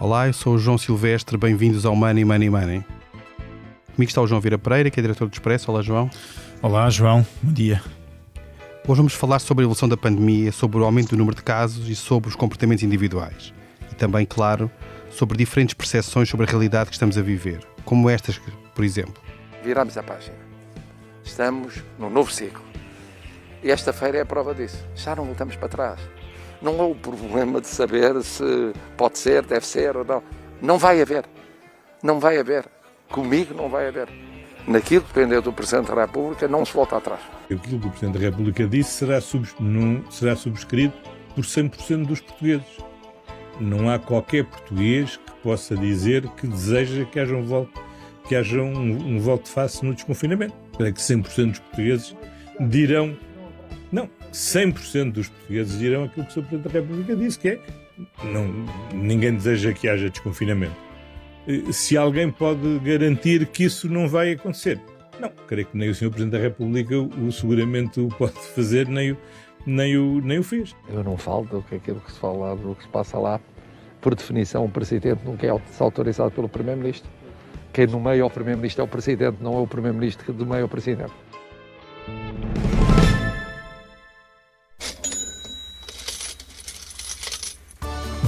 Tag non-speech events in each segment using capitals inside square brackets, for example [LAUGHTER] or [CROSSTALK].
Olá, eu sou o João Silvestre, bem-vindos ao Money Money Money. Comigo está o João Vira Pereira, que é diretor do Expresso. Olá, João. Olá, João. Bom dia. Hoje vamos falar sobre a evolução da pandemia, sobre o aumento do número de casos e sobre os comportamentos individuais. E também, claro, sobre diferentes percepções sobre a realidade que estamos a viver, como estas, por exemplo. Viramos a página. Estamos no novo ciclo. E esta feira é a prova disso. Já não voltamos para trás. Não há o problema de saber se pode ser, deve ser ou não. Não vai haver. Não vai haver. Comigo não vai haver. Naquilo que dependeu do Presidente da República, não se volta atrás. Aquilo que o Presidente da República disse será, sub, não, será subscrito por 100% dos portugueses. Não há qualquer português que possa dizer que deseja que haja um voto, que haja um, um voto de face no desconfinamento. Creio que 100% dos portugueses dirão 100% dos portugueses dirão aquilo que o Sr. Presidente da República disse, que é não, ninguém deseja que haja desconfinamento. Eh, se alguém pode garantir que isso não vai acontecer? Não, creio que nem o Sr. Presidente da República o, seguramente o pode [LAUGHS] fazer, nem o, nem, o, nem o fez. Eu não falo do que aquilo que se fala, do que se passa lá. Por definição, o Presidente nunca é autorizado pelo Primeiro-Ministro. Quem nomeia o Primeiro-Ministro é o Presidente, não é o Primeiro-Ministro que nomeia o Presidente.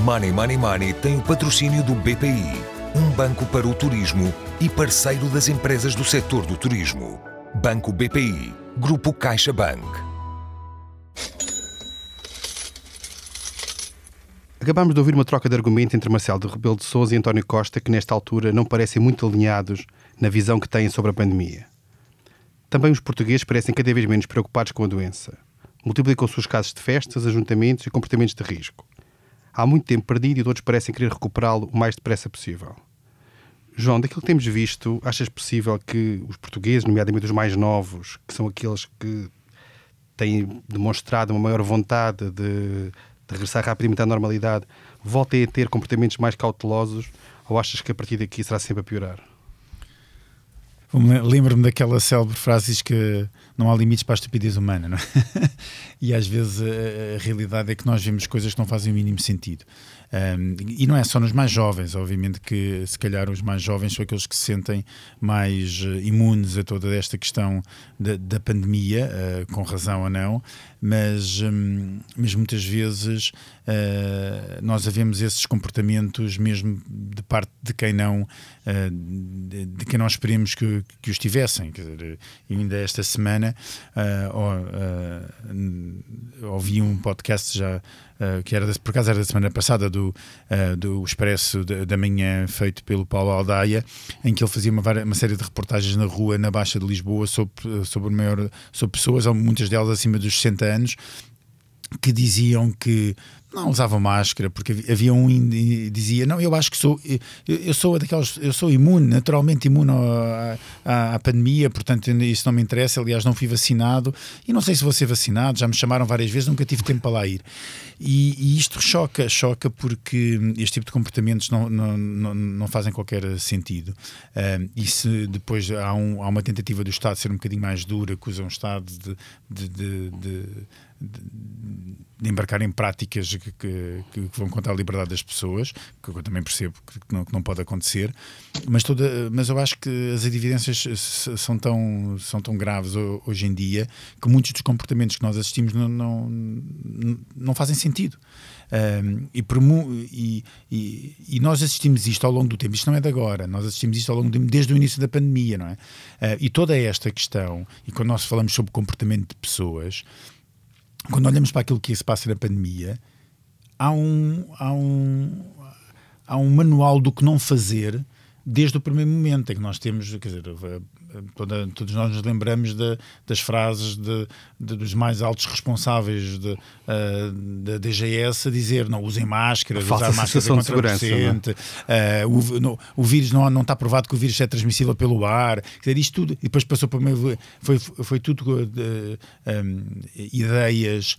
Money Money Money tem o patrocínio do BPI, um banco para o turismo e parceiro das empresas do setor do turismo. Banco BPI, Grupo CaixaBank. Acabámos de ouvir uma troca de argumento entre Marcelo de Rebelo de Sousa e António Costa que nesta altura não parecem muito alinhados na visão que têm sobre a pandemia. Também os portugueses parecem cada vez menos preocupados com a doença. Multiplicam-se os casos de festas, ajuntamentos e comportamentos de risco há muito tempo perdido e todos parecem querer recuperá-lo o mais depressa possível. João, daquilo que temos visto, achas possível que os portugueses, nomeadamente os mais novos, que são aqueles que têm demonstrado uma maior vontade de, de regressar rapidamente à normalidade, voltem a ter comportamentos mais cautelosos ou achas que a partir daqui será sempre a piorar? Lembro-me daquela célebre frase que não há limites para a estupidez humana, não é? [LAUGHS] e às vezes a, a, realidade é que nós vemos coisas que não fazem o mínimo sentido. Um, e não é só nos mais jovens, obviamente que se calhar os mais jovens são aqueles que se sentem mais uh, imunes a toda esta questão da, da pandemia, uh, com razão ou não, mas, um, mas muitas vezes uh, nós havemos esses comportamentos mesmo de parte de quem não, de, de, quem não esperemos que, que os tivessem. Dizer, ainda esta semana ouvi um podcast já uh, que era de, por acaso era da semana passada do, uh, do Expresso da Manhã, feito pelo Paulo Aldaia, em que ele fazia uma, uma, série de reportagens na rua, na Baixa de Lisboa, sobre, sobre, maior, sobre pessoas, muitas delas acima dos 60 anos, que diziam que não usavam máscara, porque havia um que dizia, não, eu acho que sou, eu, sou daquelas, eu sou imune, naturalmente imune à, à, pandemia, portanto isso não me interessa, aliás não fui vacinado, e não sei se vou ser vacinado, já me chamaram várias vezes, nunca tive tempo para lá ir. E, e isto choca, choca porque este tipo de comportamentos não, não, não, não fazem qualquer sentido. E se depois há, um, há uma tentativa do Estado ser um bocadinho mais dura, acusa um Estado de, de, de, de de, embarcar em práticas que, que, que, vão contra a liberdade das pessoas, que eu também percebo que não, que não pode acontecer, mas, toda, mas eu acho que as evidências são tão, são tão graves hoje em dia que muitos dos comportamentos que nós assistimos não, não, não fazem sentido. Um, e, e, e, e, nós assistimos isto ao longo do tempo, isto não é de agora, nós assistimos isto ao longo do tempo, desde o início da pandemia, não é? Uh, e toda esta questão, e quando nós falamos sobre comportamento de pessoas, quando olhamos para aquilo que se passa na pandemia, há um, há um, há um manual do que não fazer desde o primeiro momento em que nós temos, quer dizer, toda, todos nós nos lembramos de, das frases de, de, dos mais altos responsáveis de, uh, da DGS a dizer não usem máscara, usar máscara contra segurança, uh, o, no, o vírus não, não está provado que o vírus é transmissível pelo ar, quer dizer, isto tudo, e depois passou para meio, foi, foi tudo uh, um, ideias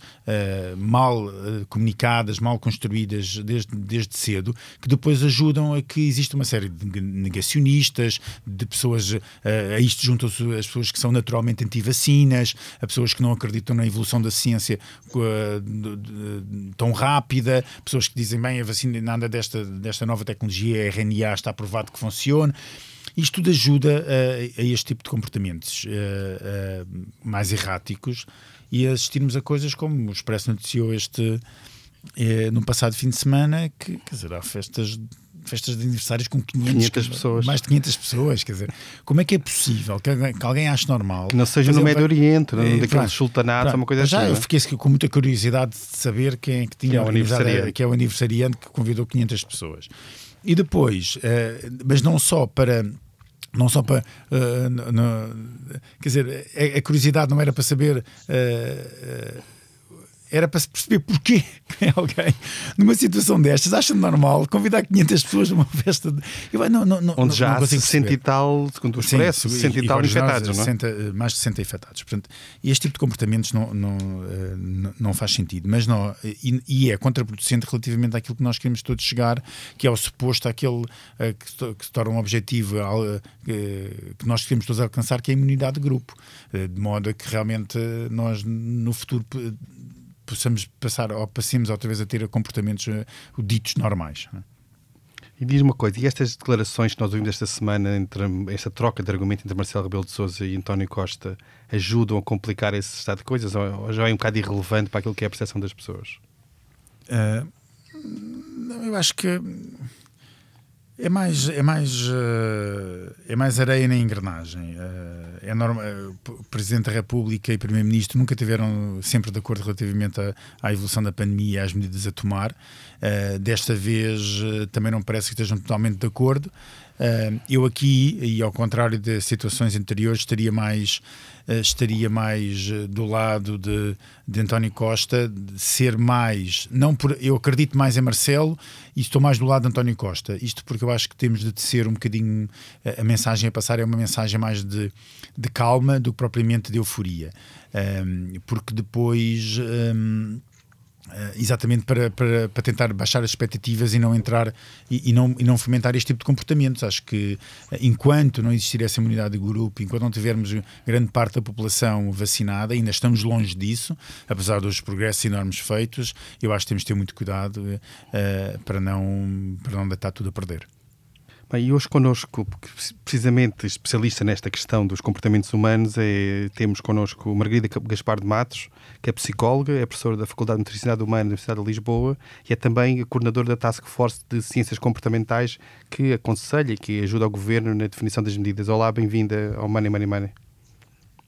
mal comunicadas, mal construídas desde, desde cedo, que depois ajudam a que exista uma série de negacionistas, de pessoas uh, isto juntam-se as pessoas que são naturalmente anti-vacinas, as pessoas que não acreditam na evolução da ciência tão rápida, pessoas que dizem bem a vacina nada desta, desta nova tecnologia RNA está provado que funciona. Isto tudo ajuda a, a este tipo de comportamentos a, a, mais erráticos e a assistirmos a coisas como o Expresso noticiou este eh, no passado fim de semana que quer dizer, há festas festas de aniversários com 500, 500 pessoas. Mais de 500 pessoas, quer dizer, como é que é possível que alguém, que alguém ache normal? Que não seja no Médio Oriente, é, daqueles sultanatos, uma coisa já assim. Já eu é? fiquei com muita curiosidade de saber quem é que tinha que é o aniversariante. que é o aniversariante que convidou 500 pessoas. E depois, uh, mas não só para não só para. Uh, no, no, quer dizer, a, a, curiosidade não era para saber. Uh, era para se perceber porquê [LAUGHS] alguém, numa situação destas, acha normal convidar 500 pessoas numa festa. De... Eu, não, não, não, Onde já há 60 e tal, segundo o Expresso, 60 e, e tal infectados, não 60, é? Mais de 60 infectados. Portanto, este tipo de comportamentos não, não, eh, não, faz sentido, mas não, e, e, é contraproducente relativamente àquilo que nós queremos todos chegar, que é o suposto aquele eh, que, que se torna um objetivo eh, que nós queremos todos alcançar, que é a imunidade de grupo, de modo a que realmente nós no futuro possamos passar ou passemos outra vez a ter comportamentos uh, ditos normais. É? E diz uma coisa, e estas declarações que nós ouvimos esta semana, entre esta troca de argumento entre Marcelo Rebelo de Sousa e António Costa, ajudam a complicar esse estado de coisas ou já é um bocado irrelevante para aquilo que é a percepção das pessoas? Uh, eu acho que é mais, é mais, uh, é mais areia na engrenagem. Uh, é normal, uh, o Presidente da República e Primeiro-Ministro nunca tiveram sempre de acordo relativamente à, à evolução da pandemia e às medidas a tomar. desta vez também não parece que estejam totalmente de acordo. eu aqui, e ao contrário de situações anteriores, estaria mais eh, estaria mais eh, do lado de, de António Costa, de ser mais, não por, eu acredito mais em Marcelo e estou mais do lado de António Costa. Isto porque eu acho que temos de tecer um bocadinho, eh, a mensagem a passar é uma mensagem mais de, de calma do que propriamente de euforia. Um, porque depois. Um, Uh, exatamente para, para, para, tentar baixar as expectativas e não entrar e, e, não, e não fomentar este tipo de comportamentos. Acho que uh, enquanto não existir essa imunidade de grupo, enquanto não tivermos grande parte da população vacinada, ainda estamos longe disso, apesar dos progressos enormes feitos, eu acho que temos de ter muito cuidado uh, para, não, para não deitar tudo a perder. Bem, e hoje connosco, precisamente especialista nesta questão dos comportamentos humanos, é, temos connosco Margarida Gaspar de Matos, que é psicóloga, é professora da Faculdade de Nutricionalidade Humana da Universidade de Lisboa e é também coordenadora da Task Force de Ciências Comportamentais que aconselha e que ajuda o Governo na definição das medidas. Olá, bem-vinda ao Money Money Money.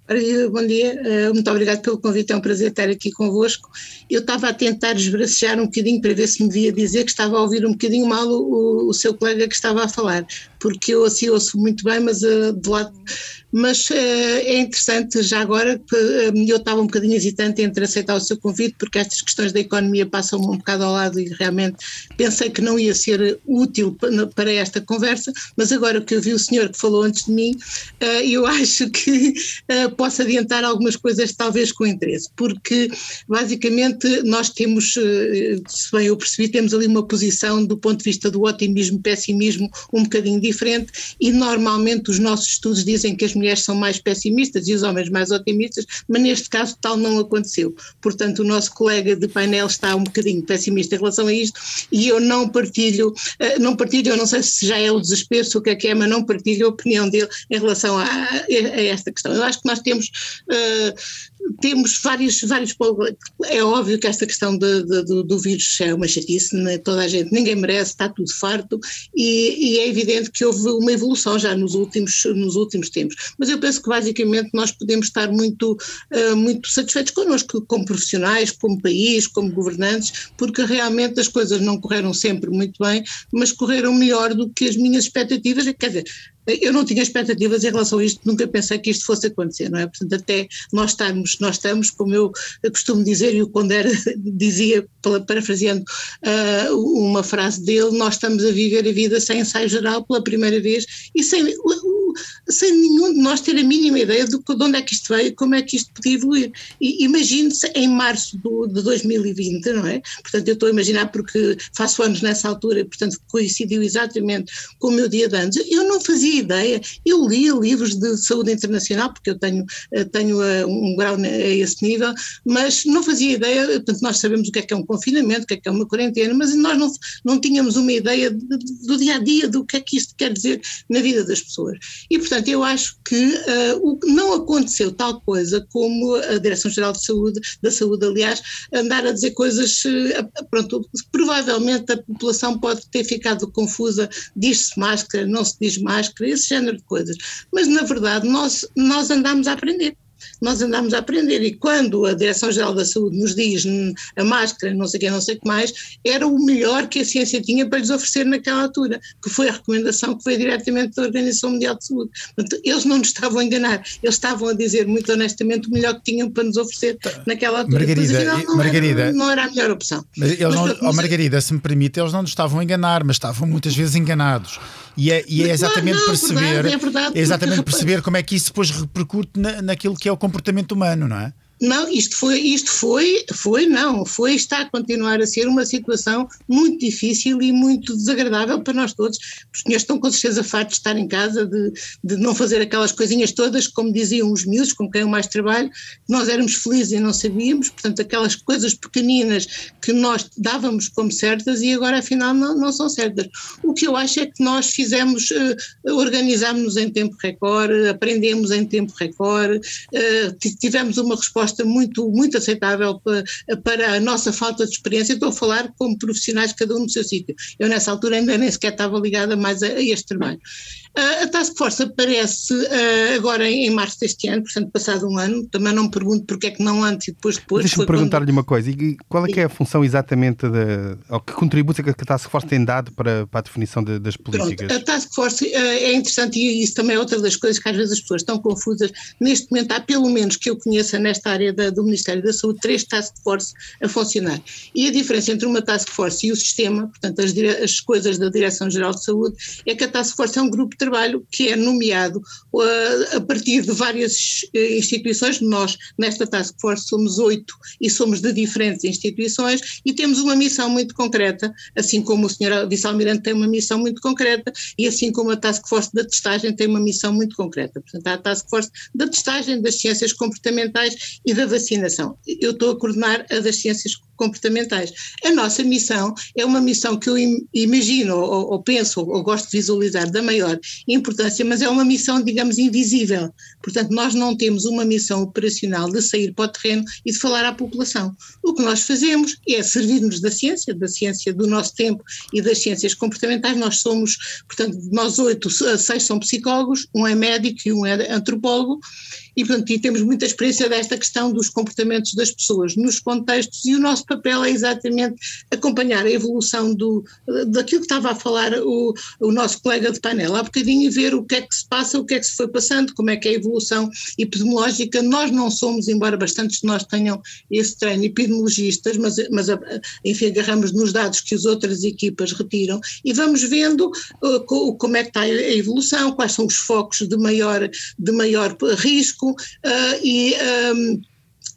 Bom dia, eh, muito obrigado pelo convite, é um prazer estar aqui convosco. Eu estava a tentar esbracejar um bocadinho para ver se me via dizer que estava a ouvir um bocadinho mal o, o seu colega que estava a falar, porque eu assim ouço muito bem, mas uh, de lado mas uh, é interessante já agora, uh, eu estava um bocadinho hesitante entre aceitar o seu convite, porque estas questões da economia passam um bocado ao lado e realmente pensei que não ia ser útil para esta conversa, mas agora que eu vi o senhor que falou antes de mim, uh, eu [LAUGHS] acho que posso adiantar algumas coisas talvez com interesse, porque basicamente nós temos, se bem eu percebi, temos ali uma posição do ponto de vista do otimismo, pessimismo um bocadinho diferente e normalmente os nossos estudos dizem que as mulheres mulheres são mais pessimistas e os homens mais otimistas, mas neste caso tal não aconteceu. Portanto, o nosso colega de painel está um bocadinho pessimista em relação a isto e eu não partilho, eh, não partilho, eu não sei se já é o desespero, se o que é que é, mas não partilho a opinião dele em relação a, a esta questão. Eu acho que nós temos uh, temos vários, vários. É óbvio que esta questão de, de, do, do, vírus é uma chatice, né? toda a gente, ninguém merece, está tudo farto, e, e, é evidente que houve uma evolução já nos últimos, nos últimos tempos. Mas eu penso que basicamente nós podemos estar muito, uh, muito satisfeitos connosco, como profissionais, como país, como governantes, porque realmente as coisas não correram sempre muito bem, mas correram melhor do que as minhas expectativas. Quer dizer, eu não tinha expectativas em relação a isto, nunca pensei que isto fosse acontecer, não é? Portanto, até nós estamos, nós estamos, como eu costumo dizer, e o Condera [LAUGHS] dizia, parafraseando uh, uma frase dele, nós estamos a viver a vida sem ensaio geral pela primeira vez e sem, sem nenhum de nós ter a mínima ideia de, de onde é que isto veio como é que isto podia evoluir. Imagine-se em março do, de 2020, não é? Portanto, eu estou a imaginar porque faço anos nessa altura, portanto coincidiu exatamente com o meu dia de anos. Eu não fazia ideia, eu lia livros de saúde internacional, porque eu tenho, eh, tenho eh, um grau a esse nível, mas não fazia ideia, portanto nós sabemos o que é que é um confinamento, o que é que é uma quarentena, mas nós não, não tínhamos uma ideia de, de, do dia a dia, do que é que isto quer dizer na vida das pessoas. E portanto eu acho que uh, o, não aconteceu tal coisa como a Direção-Geral de Saúde, da Saúde aliás, andar a dizer coisas, uh, pronto, provavelmente a população pode ter ficado confusa, diz-se máscara, não se diz máscara, esse género de coisas. Mas, na verdade, nós, nós andamos a aprender nós andamos a aprender. E quando a Direção-Geral da Saúde nos diz a máscara, não sei o que, não sei o que mais, era o melhor que a ciência tinha para lhes oferecer naquela altura, que foi a recomendação que veio diretamente da Organização Mundial de Saúde. Portanto, eles não nos estavam a enganar, eles estavam a dizer muito honestamente o melhor que tinham para nos oferecer naquela altura. Margarida, afinal, não, Margarida, era, não era a melhor opção. Mas mas, não, mas, oh, Margarida, se me permite, eles não nos estavam a enganar, mas estavam muitas vezes enganados. E é, e é exatamente não, não, perceber, é verdade, é verdade, é exatamente [LAUGHS] perceber como é que isso depois repercute na, naquilo que é o comportamento humano, não é? Não, isto foi, isto foi, foi não, foi, está a continuar a ser uma situação muito difícil e muito desagradável para nós todos. Os senhores estão com certeza fartos de estar em casa, de, de não fazer aquelas coisinhas todas, como diziam os miúdos, com quem eu mais trabalho, nós éramos felizes e não sabíamos, portanto, aquelas coisas pequeninas que nós dávamos como certas e agora afinal não, não são certas. O que eu acho é que nós fizemos, uh, organizámos-nos em tempo recorde, aprendemos em tempo recorde, uh, tivemos uma resposta resposta muito, muito aceitável para, para a nossa falta de experiência. Estou a falar como profissionais, cada um no seu sítio. Eu, nessa altura, ainda nem sequer estava ligada mais a, a este trabalho. A Task Force aparece uh, agora em, março deste ano, portanto, passado um ano. Também não me pergunto porque é que não antes e depois depois. Deixa-me perguntar-lhe quando... uma coisa. E qual é que é a função exatamente, de, ou que contributo é que a Task Force tem dado para, para a definição de, das políticas? Pronto, a Task Force uh, é interessante e isso também é outra das coisas que às vezes as pessoas estão confusas. Neste momento há pelo menos que eu conheça nesta área da, do Ministério da Saúde três Task Force a funcionar. E a diferença entre uma Task Force e o sistema, portanto as, as coisas da Direção-Geral de Saúde, é que a Task Force é um grupo de trabalho que é nomeado uh, a partir de várias uh, instituições. Nós, nesta Task Force, somos oito e somos de diferentes instituições e temos uma missão muito concreta, assim como o Sr. Vice-Almirante tem uma missão muito concreta e assim como a Task Force da testagem tem uma missão muito concreta. Portanto, há a Task Force da testagem, das ciências comportamentais e da vacinação. Eu estou a coordenar a das ciências comportamentais. A nossa missão é uma missão que eu imagino ou, ou penso ou gosto de visualizar da maior importância, mas é uma missão, digamos, invisível. Portanto, nós não temos uma missão operacional de sair para o terreno e de falar à população. O que nós fazemos é servir-nos da ciência, da ciência do nosso tempo e das ciências comportamentais. Nós somos, portanto, nós oito, seis são psicólogos, um é médico e um é antropólogo, e, portanto, e temos muita experiência desta questão dos comportamentos das pessoas nos contextos e o nosso papel é exatamente acompanhar a evolução do, daquilo que estava a falar o, o nosso colega de painel há bocadinho e ver o que é que se passa, o que é que se foi passando, como é que é a evolução epidemiológica. Nós não somos, embora bastantes de nós tenham esse treino, epidemiologistas, mas, mas enfim, agarramos nos dados que as outras equipas retiram e vamos vendo uh, como é que está a evolução, quais são os focos de maior, de maior risco, uh, e, um,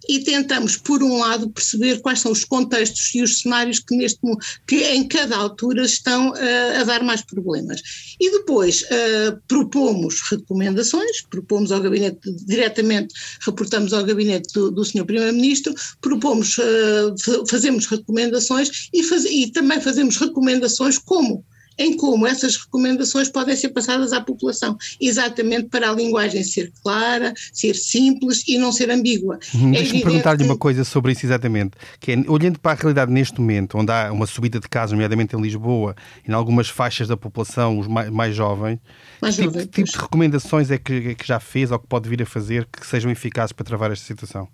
e tentamos, por um lado, perceber quais são os contextos e os cenários que, neste, que em cada altura estão uh, a dar mais problemas. E depois uh, propomos recomendações, propomos ao gabinete, diretamente reportamos ao gabinete do, do Sr. Primeiro-Ministro, propomos, uh, fazemos recomendações e, faz, e também fazemos recomendações como em como essas recomendações podem ser passadas à população, exatamente para a linguagem ser clara, ser simples e não ser ambígua. Uhum, é Deixa-me perguntar-lhe uma coisa sobre isso exatamente, que é, olhando para a realidade neste momento, onde há uma subida de casos, nomeadamente em Lisboa, e em algumas faixas da população, os mais, mais jovens, mais que tipo, tipo de recomendações é que, é que já fez ou que pode vir a fazer que sejam eficazes para travar esta situação?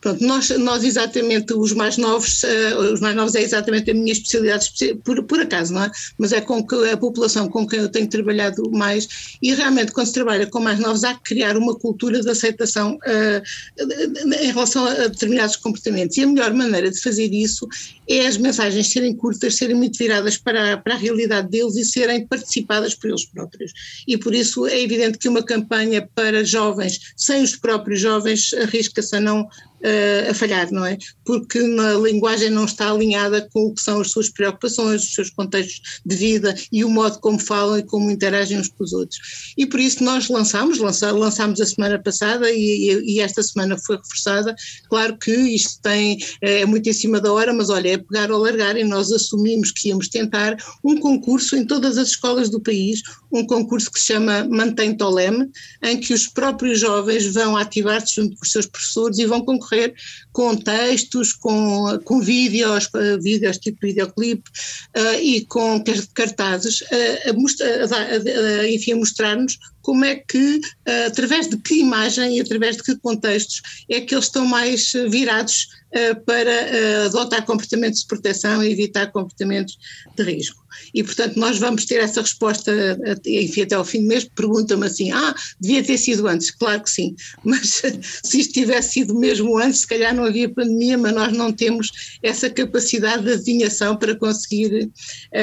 Pronto, nós, nós exatamente, os mais novos, uh, os mais novos é exatamente a minha especialidade, por, por acaso, não é? Mas é com que a população com quem eu tenho trabalhado mais e realmente quando se trabalha com mais novos há que criar uma cultura de aceitação uh, em relação a determinados comportamentos e a melhor maneira de fazer isso é as mensagens serem curtas, serem muito viradas para, para a realidade deles e serem participadas por eles próprios. E por isso é evidente que uma campanha para jovens, sem os próprios jovens, arrisca-se a não uh, a falhar, não é? Porque a linguagem não está alinhada com o que são as suas preocupações, os seus contextos de vida e o modo como falam e como interagem uns com os outros. E por isso nós lançámos, lançámos a semana passada e, e, e esta semana foi reforçada. Claro que isto tem, é muito em cima da hora, mas olha, é pegar ou largar e nós assumimos que íamos tentar um concurso em todas as escolas do país, um concurso que se chama Mantém Toleme, em que os próprios jovens vão ativar-se junto com os seus professores e vão concorrer com textos, com, com vídeos, vídeos tipo videoclipe uh, e com cartazes, uh, a, a, a, enfim, a mostrar-nos como é que, uh, através de que imagem e através de que contextos é que eles estão mais virados uh, para adotar comportamentos de proteção e evitar comportamentos de risco. E, portanto, nós vamos ter essa resposta, enfim, até ao fim do mês, pergunta-me assim, ah, devia ter sido antes, claro que sim, [LAUGHS] mas se isto tivesse sido mesmo antes, se calhar não havia pandemia, mas nós não temos essa capacidade de adivinhação para conseguir,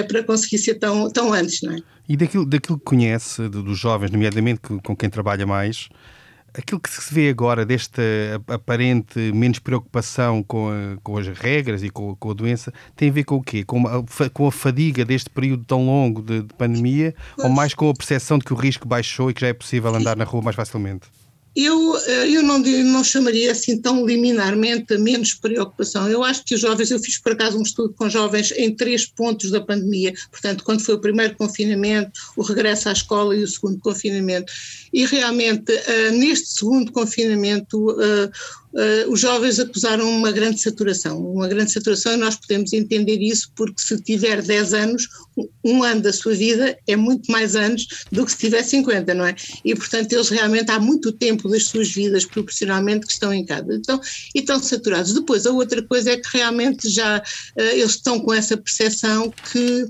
para conseguir ser tão, tão antes, não é? E daquilo, daquilo que conhece dos jovens, nomeadamente com quem trabalha mais, aquilo que se vê agora desta aparente menos preocupação com, a, com as regras e com, com, a doença tem a ver com o quê? Com a, com a fadiga deste período tão longo de, de pandemia ou mais com a percepção de que o risco baixou e que já é possível andar na rua mais facilmente? Eu, eh, eu não, não chamaria assim tão liminarmente menos preocupação. Eu acho que os jovens, eu fiz por acaso um estudo com jovens em três pontos da pandemia, portanto, quando foi o primeiro confinamento, o regresso à escola e o segundo confinamento. E realmente, uh, neste segundo confinamento, uh, uh, os jovens acusaram uma grande saturação, uma grande saturação e nós podemos entender isso porque se tiver 10 anos, um ano da sua vida é muito mais anos do que se tiver 50, não é? E portanto eles realmente há muito tempo das suas vidas proporcionalmente que estão em casa, então, e estão saturados. Depois a outra coisa é que realmente já eles estão com essa percepção que,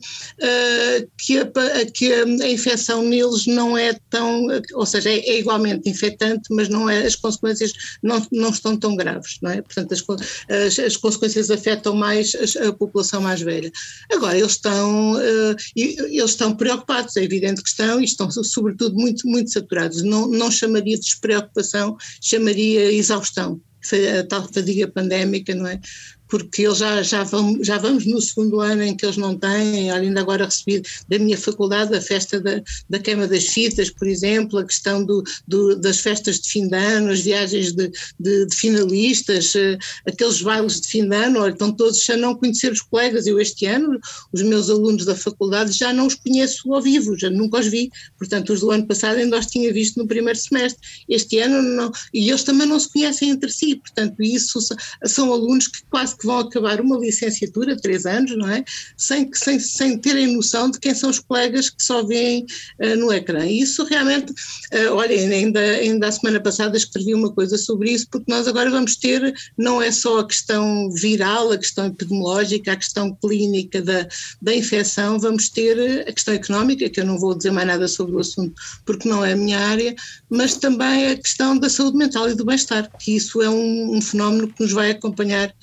que, a, que a, infecção neles não é tão, ou seja, é, é igualmente infectante, mas não é, as consequências não, não estão tão graves, não é? Portanto, as, as, as consequências afetam mais a, a, população mais velha. Agora, eles estão, uh, eles estão preocupados, é evidente que estão, e estão sobretudo muito, muito saturados. Não, não chamaria de despreocupação, chamaria exaustão a tal fadiga pandémica, não é? Porque eles já, já, vão, já vamos no segundo ano em que eles não têm, ainda agora recebi da minha faculdade a festa da, da queima das fitas, por exemplo, a questão do, do das festas de fim de ano, as viagens de, de, de finalistas, uh, aqueles bailes de fim de ano, olha, estão todos a não conhecer os colegas. Eu este ano, os meus alunos da faculdade já não os conheço ao vivo, já nunca os vi, portanto os do ano passado ainda os tinha visto no primeiro semestre, este ano não, e eles também não se conhecem entre si, portanto isso são alunos que quase que vão acabar uma licenciatura, três anos, não é? Sem, sem, sem terem noção de quem são os colegas que só veem uh, no ecrã. E isso realmente, uh, ainda, ainda a semana passada escrevi uma coisa sobre isso, porque nós agora vamos ter, não é só a questão viral, a questão epidemiológica, a questão clínica da, da infecção, vamos ter a questão económica, que eu não vou dizer mais nada sobre o assunto porque não é a minha área, mas também a questão da saúde mental e do bem-estar, que isso é um, um fenómeno que nos vai acompanhar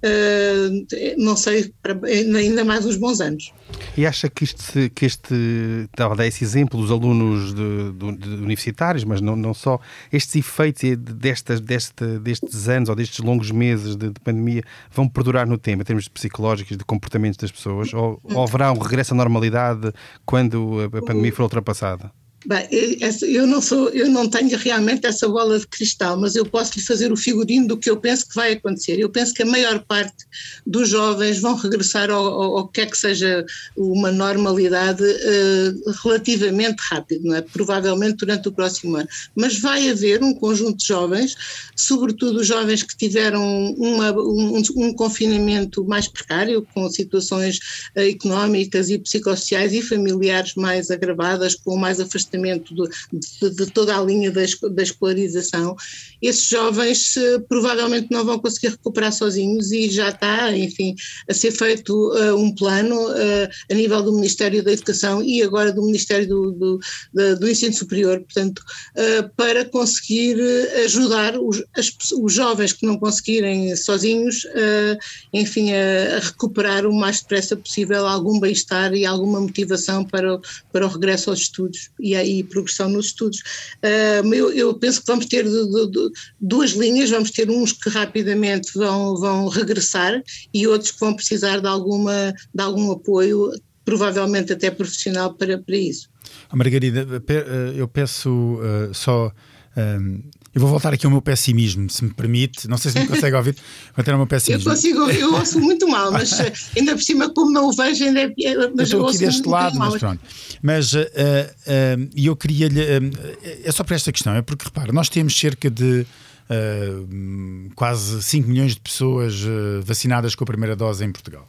Uh, não sei, ainda mais uns bons anos. E acha que este, que este estava a dar esse exemplo dos alunos de, de, de universitários, mas não, não só, estes efeitos destas, deste, destes anos ou destes longos meses de, de, pandemia vão perdurar no tempo, em termos psicológicos, de comportamentos das pessoas, ou, ou haverá um regresso à normalidade quando a, a pandemia for ultrapassada? Bem, eu não sou, eu não tenho realmente essa bola de cristal, mas eu posso lhe fazer o figurino do que eu penso que vai acontecer. Eu penso que a maior parte dos jovens vão regressar ao, que é que seja uma normalidade uh, relativamente rápido, não é? Provavelmente durante o próximo ano. Mas vai haver um conjunto de jovens, sobretudo jovens que tiveram uma, um, um, confinamento mais precário, com situações uh, económicas e psicossociais e familiares mais agravadas, com mais afastamento afastamento de, de, toda a linha da, da escolarização, esses jovens uh, provavelmente não vão conseguir recuperar sozinhos e já está, enfim, a ser feito uh, um plano uh, a nível do Ministério da Educação e agora do Ministério do, do, do, do Ensino Superior, portanto, para conseguir ajudar os, as, os jovens que não conseguirem sozinhos, enfim, a, a, recuperar o mais depressa possível algum bem-estar e alguma motivação para, para o regresso aos estudos. E e, progressão nos estudos. Uh, eu, eu, penso que vamos ter duas linhas, vamos ter uns que rapidamente vão, vão regressar e outros que vão precisar de, alguma, de algum apoio, provavelmente até profissional, para, para isso. Margarida, eu peço uh, só. Um, eu vou voltar aqui ao meu pessimismo, se me permite. Não sei se me [LAUGHS] consegue ouvir. Vou ter o meu pessimismo. Eu consigo ouvir, eu ouço muito mal, mas [LAUGHS] eh, ainda por cima, como não o vejo, ainda é. Mas eu estou aqui deste lado, mas pronto. Mas uh, uh, eu queria-lhe. Uh, é só para esta questão, é porque, repara, nós temos cerca de. Quase 5 milhões de pessoas vacinadas com a primeira dose em Portugal.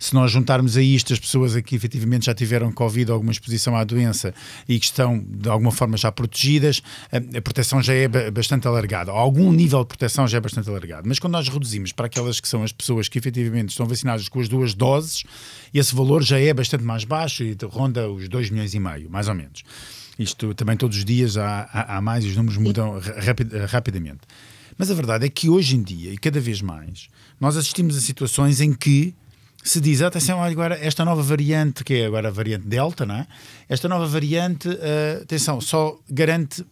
Se nós juntarmos a isto as pessoas que efetivamente já tiveram Covid ou alguma exposição à doença e que estão de alguma forma já protegidas, a, proteção já é bastante alargada. Algum nível de proteção já é bastante alargado. Mas quando nós reduzimos para aquelas que são as pessoas que efetivamente estão vacinadas com as duas doses, esse valor já é bastante mais baixo e ronda os 2 milhões e meio, mais ou menos. Isto também todos os dias há, há, há mais e os números mudam rapid, rapidamente. Mas a verdade é que hoje em dia, e cada vez mais, nós assistimos a situações em que se diz, atenção, agora esta nova variante, que é agora a variante Delta, não é? esta nova variante, uh, atenção, só garante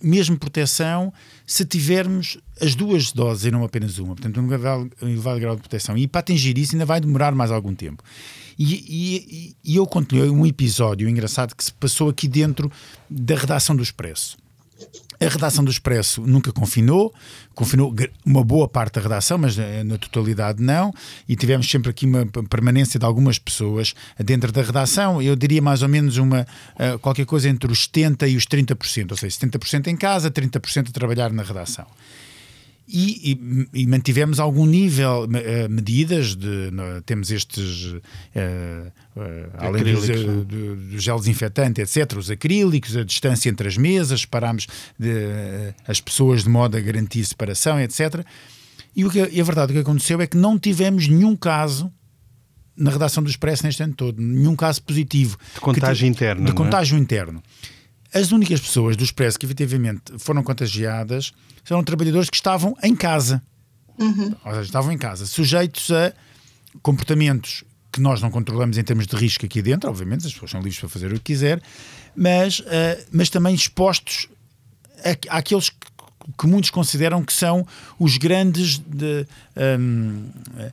mesmo proteção se tivermos as duas doses e não apenas uma, portanto, um elevado, um elevado grau de proteção. E para atingir isso ainda vai demorar mais algum tempo. E, e, e eu continuei um episódio engraçado que se passou aqui dentro da redação do Expresso. A redação do Expresso nunca confinou, confinou uma boa parte da redação, mas eh, na totalidade não, e tivemos sempre aqui uma permanência de algumas pessoas dentro da redação, eu diria mais ou menos uma eh, qualquer coisa entre os 70% e os 30%, ou seja, 70% em casa, 30% a trabalhar na redação. E, e, e, mantivemos algum nível, uh, medidas, de, no, temos estes, uh, uh, além dos, do, do gel desinfetante, etc., os acrílicos, a distância entre as mesas, parámos as pessoas de modo a garantir separação, etc. E, o que, e a verdade o que aconteceu é que não tivemos nenhum caso na redação do Expresso neste ano todo, nenhum caso positivo. De contágio interno. De é? contágio interno. As únicas pessoas do Expresso que efetivamente foram contagiadas eram trabalhadores que estavam em casa. Uhum. Ou seja, estavam em casa, sujeitos a comportamentos que nós não controlamos em termos de risco aqui dentro, obviamente, as pessoas são livres para fazer o que quiser, mas, uh, mas também expostos àqueles que, que, muitos consideram que são os grandes de, um, uh,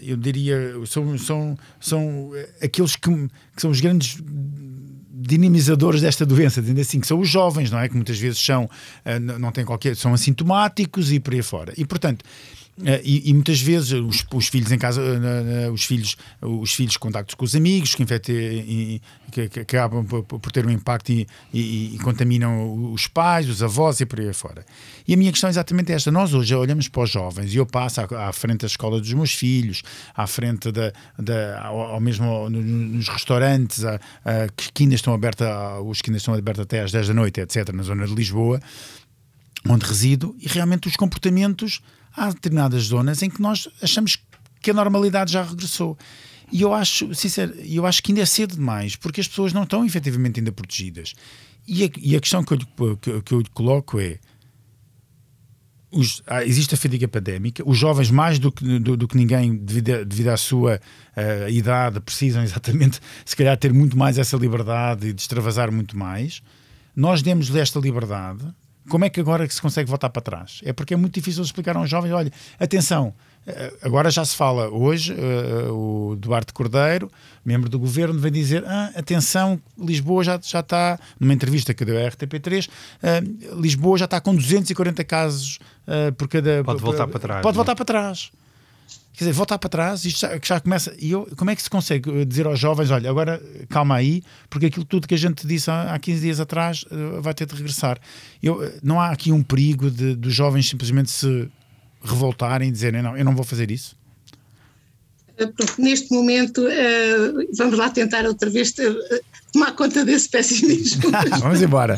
eu diria, são, são, são aqueles que, que são os grandes dinamizadores desta doença, dizendo assim, que são os jovens, não é? Que muitas vezes são, eh, não têm qualquer, são assintomáticos e por aí fora. E portanto, eh, e, e, muitas vezes os, os, filhos em casa, eh, os filhos, os filhos contactos com os amigos, que, que, que, que acabam por, por, ter um impacto e, e, e, contaminam os pais, os avós e por aí fora. E a minha questão é exatamente esta. Nós hoje olhamos para os jovens e eu passo à, à frente da escola dos meus filhos, à frente da, da ao, ao mesmo nos restaurantes a, a, que ainda estão abertos, os que ainda estão abertos até às 10 da noite, etc., na zona de Lisboa, onde resido, e realmente os comportamentos há determinadas zonas em que nós achamos que a normalidade já regressou. E eu acho, sincero, eu acho que ainda é cedo demais, porque as pessoas não estão efetivamente ainda protegidas. E a, e a questão que eu, que, que eu coloco é: os, ah, existe a fadiga pandémica, os jovens, mais do que, do, do que ninguém, devido, devido à sua uh, idade, precisam exatamente, [LAUGHS] se calhar, ter muito mais essa liberdade e de extravasar muito mais. Nós demos-lhe esta liberdade como é que agora se consegue voltar para trás? É porque é muito difícil explicar aos jovens: olha, atenção, eh, agora já se fala hoje, uh, o Duarte Cordeiro, membro do governo, vem dizer: ah, atenção, Lisboa já, já está, numa entrevista que deu à RTP3, uh, Lisboa já está com 240 casos uh, por cada. Pode voltar para trás. Pode voltar para trás. Quer dizer, voltar para trás, isto já, já começa. E eu, como é que se consegue dizer aos jovens: olha, agora calma aí, porque aquilo tudo que a gente disse há, há 15 dias atrás uh, vai ter de regressar. Eu, eh, não há aqui um perigo de, dos jovens simplesmente se revoltarem e dizerem: não, eu não vou fazer isso? Eh, neste momento, vamos lá tentar outra vez tomar conta desse pessimismo. [LAUGHS] vamos embora.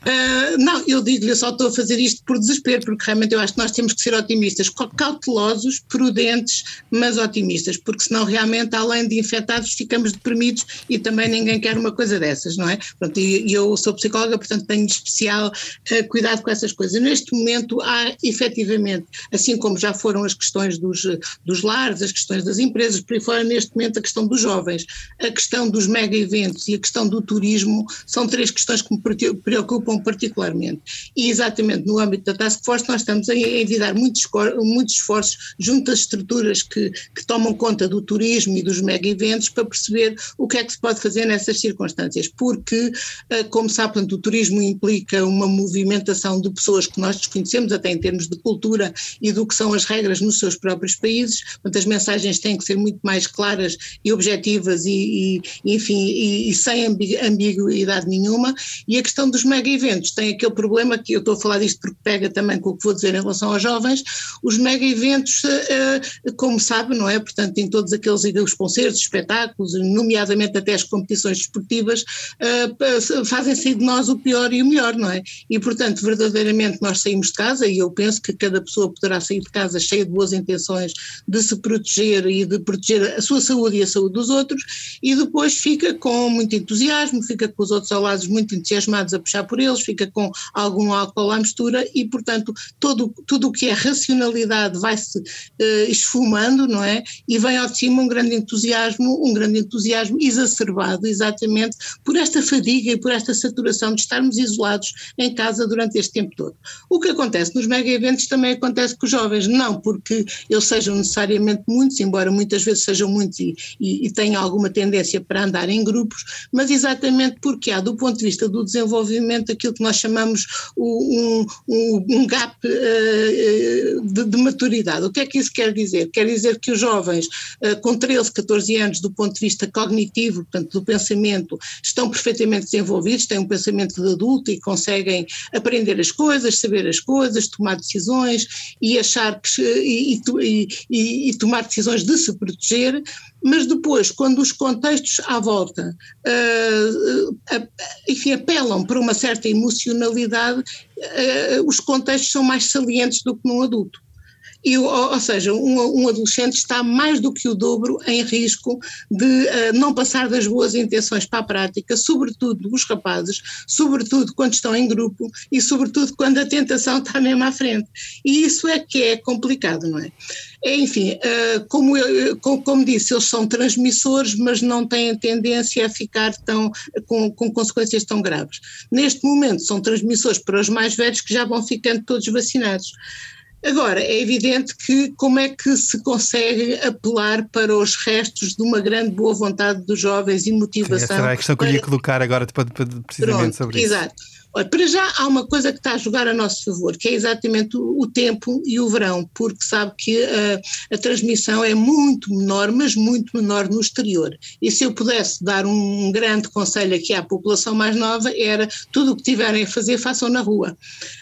Uh, não, eu digo-lhe, eu só estou a fazer isto por desespero, porque realmente eu acho que nós temos que ser otimistas, cautelosos, prudentes, mas otimistas, porque senão realmente, além de infectados, ficamos deprimidos e também ninguém quer uma coisa dessas, não é? Pronto, e, eu sou psicóloga, portanto tenho especial uh, cuidado com essas coisas. Neste momento há efetivamente, assim como já foram as questões dos, dos lares, as questões das empresas, por aí fora, neste momento a questão dos jovens, a questão dos mega eventos e a questão do turismo são três questões que me preocupam particularmente. E exatamente no âmbito da Task Force nós estamos a envidar muitos, muitos esforços junto às estruturas que, que tomam conta do turismo e dos mega eventos para perceber o que é que se pode fazer nessas circunstâncias, porque, eh, como sabem, o turismo implica uma movimentação de pessoas que nós desconhecemos, até em termos de cultura e do que são as regras nos seus próprios países, portanto as mensagens têm que ser muito mais claras e objetivas e, e enfim, e, e sem ambiguidade nenhuma, e a questão dos mega eventos tem aquele problema que eu estou a falar disto porque pega também com o que vou dizer em relação aos jovens, os mega eventos, eh, eh, como sabe, não é, portanto em todos aqueles os concertos, espetáculos, nomeadamente até as competições desportivas, fazem sair de nós o pior e o melhor, não é? E, portanto, verdadeiramente nós saímos de casa e eu penso que cada pessoa poderá sair de casa cheia de boas intenções de se proteger e de proteger a sua saúde e a saúde dos outros e depois fica com muito entusiasmo, fica com os outros ao lado muito entusiasmados a puxar por eles, fica com algum álcool à mistura e, portanto, todo, tudo o que é racionalidade vai-se uh, esfumando, não é? E vem ao de cima um grande entusiasmo, um grande entusiasmo exacerbado exatamente por esta fadiga e por esta saturação de estarmos isolados em casa durante este tempo todo. O que acontece nos mega eventos também acontece com os jovens, não porque eles sejam necessariamente muitos, embora muitas vezes sejam muitos e, e, e tenham alguma tendência para andar em grupos, mas exatamente porque há, do ponto de vista do desenvolvimento, aquilo que nós chamamos um, um, um gap uh, de, de, maturidade. O que é que isso quer dizer? Quer dizer que os jovens uh, com 13, 14 anos, do ponto de vista cognitivo, portanto, do pensamento, estão perfeitamente desenvolvidos, têm um pensamento de adulto e conseguem aprender as coisas, saber as coisas, tomar decisões e achar que e, e, e, e tomar decisões de se proteger, mas depois, quando os contextos à volta uh, uh, enfim, apelam para uma certa emocionalidade, uh, os contextos são mais salientes do que num adulto. E, ou, seja, um, um, adolescente está mais do que o dobro em risco de uh, não passar das boas intenções para a prática, sobretudo os rapazes, sobretudo quando estão em grupo e sobretudo quando a tentação está mesmo à frente. E isso é que é complicado, não é? é enfim, uh, como, eu, como, como, disse, eles são transmissores, mas não têm tendência a ficar tão, com, com consequências tão graves. Neste momento são transmissores para os mais velhos que já vão ficando todos vacinados. Agora, é evidente que como é que se consegue apelar para os restos de uma grande boa vontade dos jovens e motivação? Essa era a questão que eu ia colocar agora precisamente Pronto, sobre isso. Exato. Olha, para já há uma coisa que está a jogar a nosso favor, que é exatamente o, o tempo e o verão, porque sabe que a, a, transmissão é muito menor, mas muito menor no exterior. E se eu pudesse dar um grande conselho aqui à população mais nova, era tudo o que tiverem a fazer, façam na rua.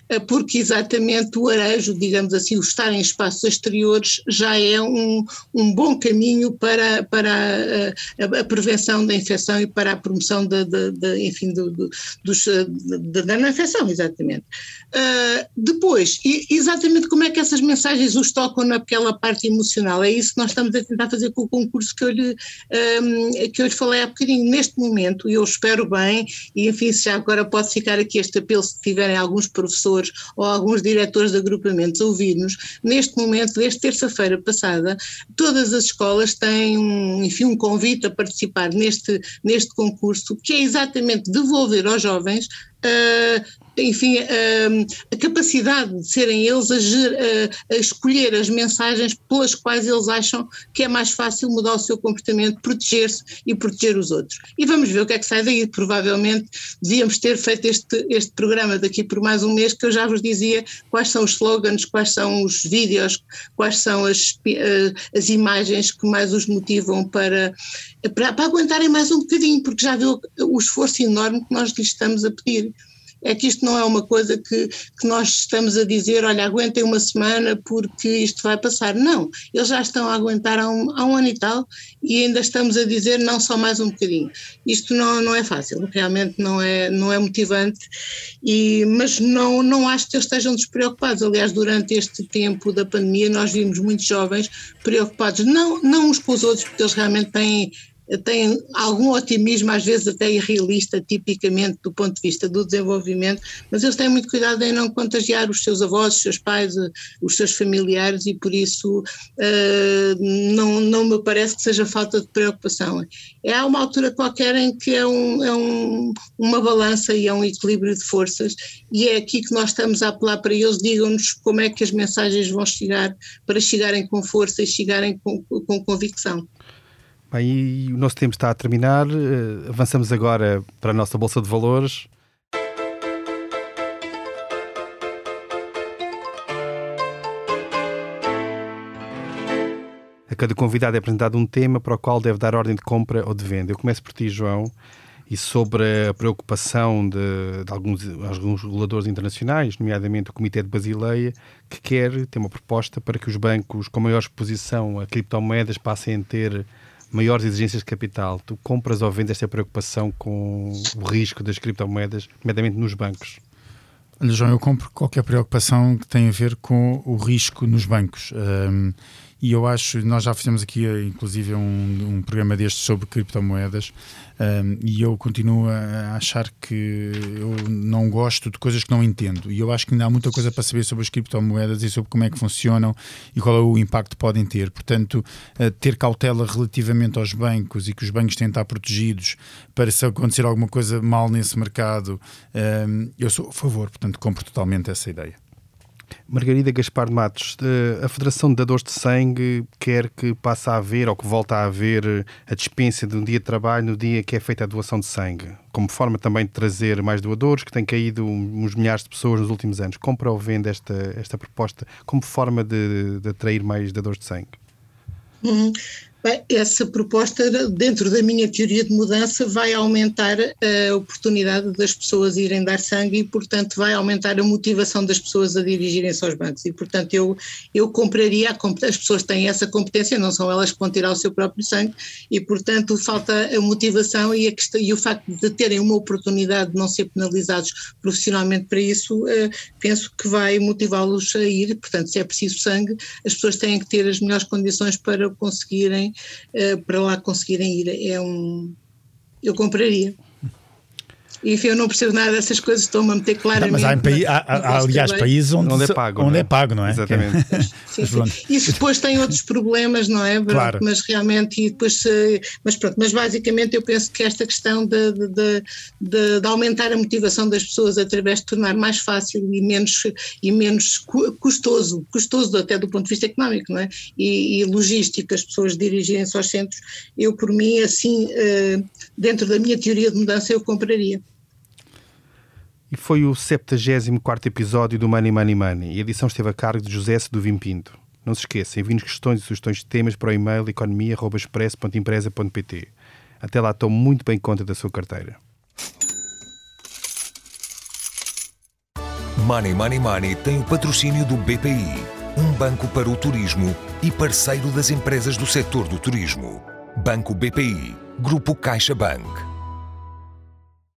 Eh, porque exatamente o arejo, digamos assim, o estar em espaços exteriores já é um, um bom caminho para, para a, a, a, prevenção da infecção e para a promoção da, enfim, do, do, dos, da, da infecção, exatamente. Uh, depois, exatamente como é que essas mensagens os tocam naquela parte emocional, é isso que nós estamos a tentar fazer com o concurso que eu lhe, um, que eu lhe falei há bocadinho. Neste momento, eu espero bem, e enfim, se já agora pode ficar aqui este apelo se tiverem alguns professores ou alguns diretores de agrupamentos ouvir-nos, neste momento, desde terça-feira passada, todas as escolas têm um, enfim, um convite a participar neste, neste concurso, que é exatamente devolver aos jovens enfim, a, a, capacidade de serem eles a, a, a, escolher as mensagens pelas quais eles acham que é mais fácil mudar o seu comportamento, proteger-se e proteger os outros. E vamos ver o que é que sai daí. Provavelmente devíamos ter feito este, este programa daqui por mais um mês, que eu já vos dizia quais são os slogans, quais são os vídeos, quais são as, as imagens que mais os motivam para, para, para aguentarem mais um bocadinho, porque já viu o esforço enorme que nós lhes estamos a pedir é que isto não é uma coisa que, que nós estamos a dizer, olha, aguentem uma semana porque isto vai passar. Não, eles já estão a aguentar há um, há um ano e tal e ainda estamos a dizer não só mais um bocadinho. Isto não, não é fácil, realmente não é, não é motivante, e, mas não, não acho que eles estejam despreocupados. Aliás, durante este tempo da pandemia nós vimos muitos jovens preocupados, não, não uns com os outros, porque eles realmente têm tem algum otimismo, às vezes até irrealista, tipicamente do ponto de vista do desenvolvimento, mas eles têm muito cuidado em não contagiar os seus avós, os seus pais, os seus familiares e por isso uh, não, não me parece que seja falta de preocupação. É uma altura qualquer em que é, um, é um, uma balança e é um equilíbrio de forças e é aqui que nós estamos a apelar para eles, digam-nos como é que as mensagens vão chegar para chegarem com força e chegarem com, com convicção. Bem, o nosso tempo está a terminar. Uh, avançamos agora para a nossa Bolsa de Valores. A cada convidado é apresentado um tema para o qual deve dar ordem de compra ou de venda. Eu começo por ti, João, e sobre a preocupação de, de alguns, alguns reguladores internacionais, nomeadamente o Comitê de Basileia, que quer ter uma proposta para que os bancos com maior exposição a criptomoedas passem a ter maiores exigências de capital, tu compras ou vendes esta preocupação com o risco das criptomoedas, nomeadamente nos bancos? Olha, João, eu compro qualquer preocupação que tem a ver com o risco nos bancos. Um, e eu acho, nós já fizemos aqui inclusive um, um programa destes sobre criptomoedas um, e eu continuo a achar que eu não gosto de coisas que não entendo e eu acho que ainda há muita coisa para saber sobre as criptomoedas e sobre como é que funcionam e qual é o impacto que podem ter. Portanto, uh, ter cautela relativamente aos bancos e que os bancos têm de estar protegidos para se acontecer alguma coisa mal nesse mercado, um, eu sou a favor, portanto compro totalmente essa ideia. Margarida Gaspar Matos, a Federação de Dadores de Sangue quer que passe a haver ou que volte a haver a dispensa de um dia de trabalho no dia que é feita a doação de sangue, como forma também de trazer mais doadores, que tem caído uns milhares de pessoas nos últimos anos. Compra ou vende esta, esta proposta como forma de, de atrair mais dadores de sangue? Uhum. Bem, essa proposta, dentro da minha teoria de mudança, vai aumentar a oportunidade das pessoas irem dar sangue e, portanto, vai aumentar a motivação das pessoas a dirigirem-se aos bancos. E, portanto, eu, eu compraria, as pessoas têm essa competência, não são elas que vão tirar o seu próprio sangue, e, portanto, falta a motivação e, a questão, e o facto de terem uma oportunidade de não ser penalizados profissionalmente para isso, uh, penso que vai motivá-los a ir. Portanto, se é preciso sangue, as pessoas têm que ter as melhores condições para conseguirem para lá conseguirem ir. É um. Eu compraria. E enfim, eu não percebo nada dessas coisas, estou-me a meter claramente. Mas há, há, há aliás, países onde, onde, é pago, onde é? é? pago, não é? Exatamente. [LAUGHS] sim, sim. Isso depois tem outros problemas, não é? Claro. Mas realmente, e depois, mas pronto, mas basicamente eu penso que esta questão de, de, de, de, aumentar a motivação das pessoas através de tornar mais fácil e menos, e menos custoso, custoso até do ponto de vista económico, não é? E, e logístico, as pessoas dirigirem-se aos centros, eu por mim, assim, eh, dentro da minha teoria de mudança, eu compraria. E foi o 74 episódio do Money Money Money. E a edição esteve a cargo de José Seduvim Pinto. Não se esqueça, enviem-nos questões e sugestões de temas para o e-mail economia.express.empresa.pt. Até lá, tome muito bem conta da sua carteira. Money Money Money tem o patrocínio do BPI, um banco para o turismo e parceiro das empresas do setor do turismo. Banco BPI, Grupo CaixaBank.